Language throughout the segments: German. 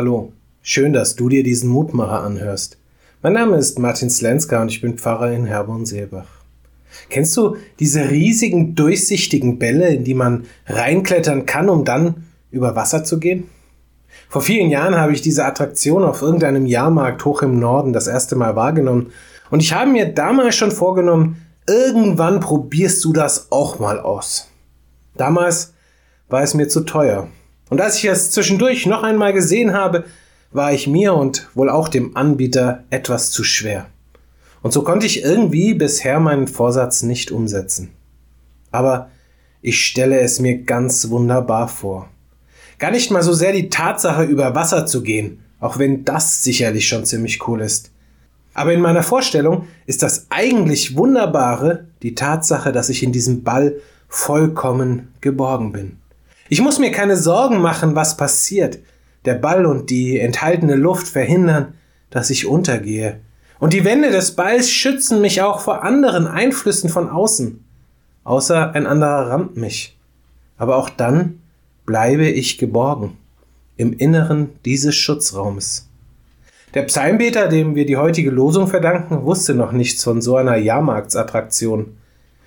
Hallo, schön, dass du dir diesen Mutmacher anhörst. Mein Name ist Martin Slenska und ich bin Pfarrer in Herborn-Seelbach. Kennst du diese riesigen, durchsichtigen Bälle, in die man reinklettern kann, um dann über Wasser zu gehen? Vor vielen Jahren habe ich diese Attraktion auf irgendeinem Jahrmarkt hoch im Norden das erste Mal wahrgenommen und ich habe mir damals schon vorgenommen, irgendwann probierst du das auch mal aus. Damals war es mir zu teuer. Und als ich es zwischendurch noch einmal gesehen habe, war ich mir und wohl auch dem Anbieter etwas zu schwer. Und so konnte ich irgendwie bisher meinen Vorsatz nicht umsetzen. Aber ich stelle es mir ganz wunderbar vor. Gar nicht mal so sehr die Tatsache, über Wasser zu gehen, auch wenn das sicherlich schon ziemlich cool ist. Aber in meiner Vorstellung ist das eigentlich Wunderbare die Tatsache, dass ich in diesem Ball vollkommen geborgen bin. Ich muss mir keine Sorgen machen, was passiert. Der Ball und die enthaltene Luft verhindern, dass ich untergehe. Und die Wände des Balls schützen mich auch vor anderen Einflüssen von außen. Außer ein anderer rammt mich. Aber auch dann bleibe ich geborgen. Im Inneren dieses Schutzraumes. Der Psalmbeter, dem wir die heutige Losung verdanken, wusste noch nichts von so einer Jahrmarktsattraktion.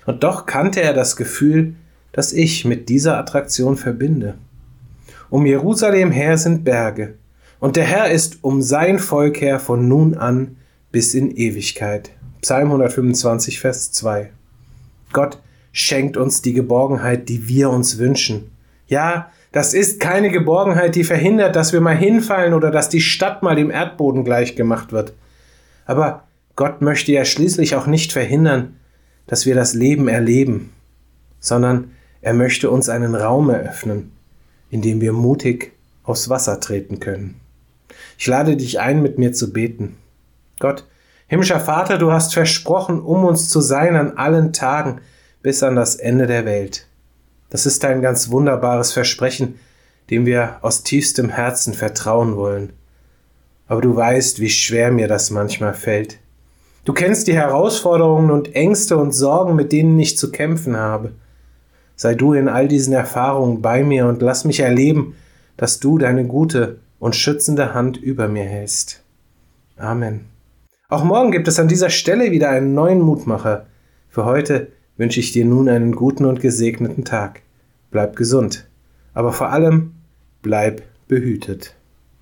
Und doch kannte er das Gefühl, das ich mit dieser Attraktion verbinde. Um Jerusalem her sind Berge, und der Herr ist um sein Volk her von nun an bis in Ewigkeit. Psalm 125, Vers 2. Gott schenkt uns die Geborgenheit, die wir uns wünschen. Ja, das ist keine Geborgenheit, die verhindert, dass wir mal hinfallen oder dass die Stadt mal dem Erdboden gleich gemacht wird. Aber Gott möchte ja schließlich auch nicht verhindern, dass wir das Leben erleben, sondern er möchte uns einen Raum eröffnen, in dem wir mutig aufs Wasser treten können. Ich lade dich ein, mit mir zu beten. Gott, himmlischer Vater, du hast versprochen, um uns zu sein an allen Tagen bis an das Ende der Welt. Das ist ein ganz wunderbares Versprechen, dem wir aus tiefstem Herzen vertrauen wollen. Aber du weißt, wie schwer mir das manchmal fällt. Du kennst die Herausforderungen und Ängste und Sorgen, mit denen ich zu kämpfen habe. Sei du in all diesen Erfahrungen bei mir und lass mich erleben, dass du deine gute und schützende Hand über mir hältst. Amen. Auch morgen gibt es an dieser Stelle wieder einen neuen Mutmacher. Für heute wünsche ich dir nun einen guten und gesegneten Tag. Bleib gesund, aber vor allem bleib behütet.